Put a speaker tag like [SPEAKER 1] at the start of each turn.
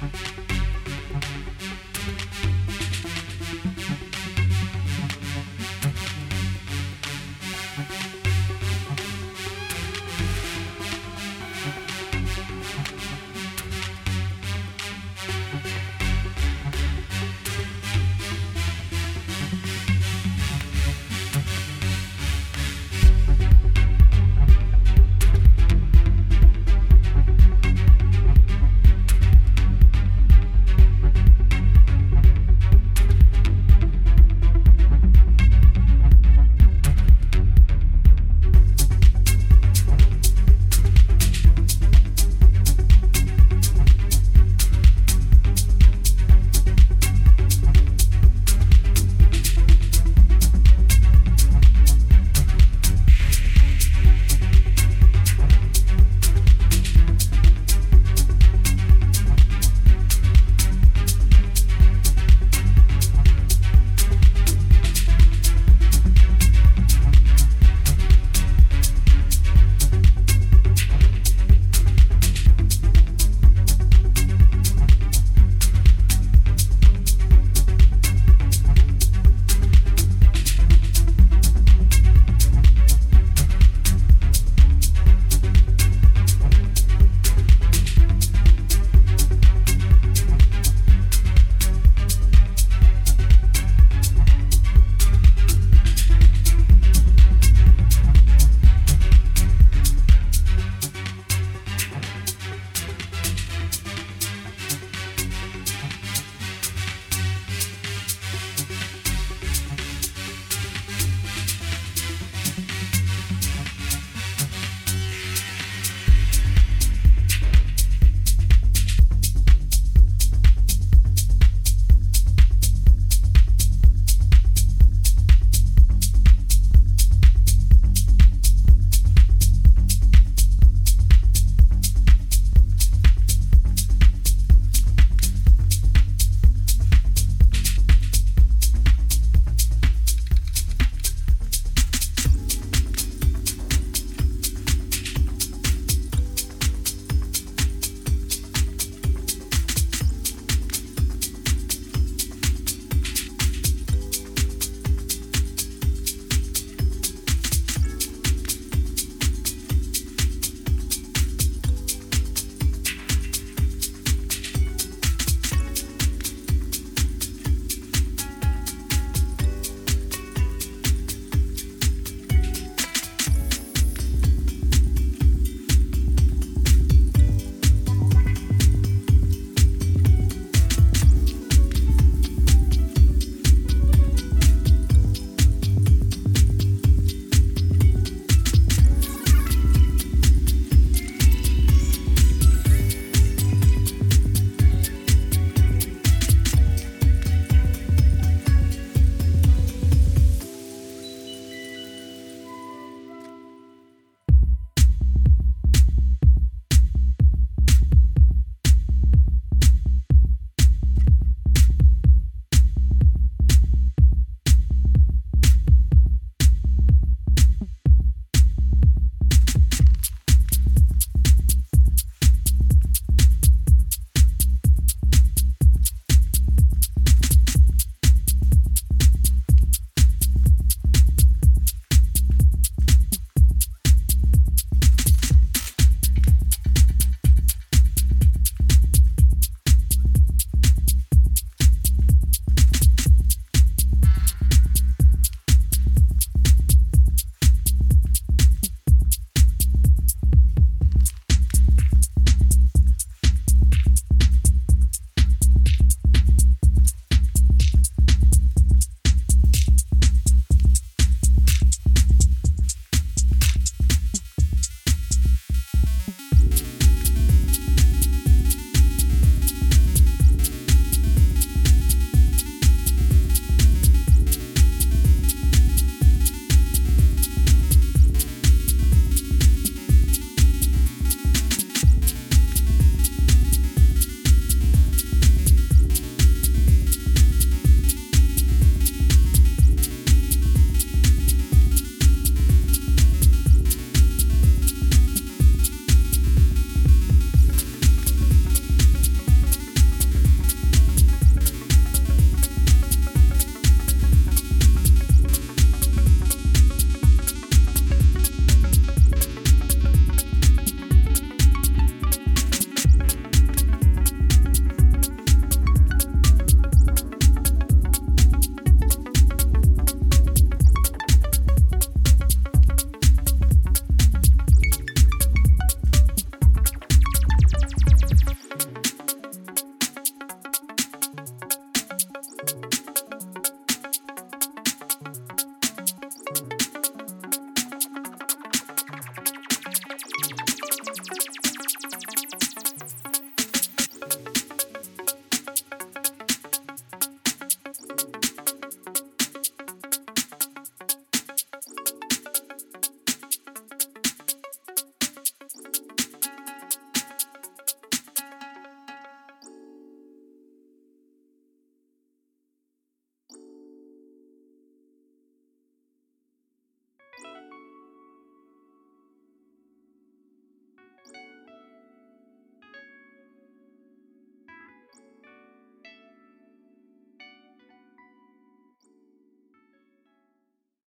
[SPEAKER 1] Bye.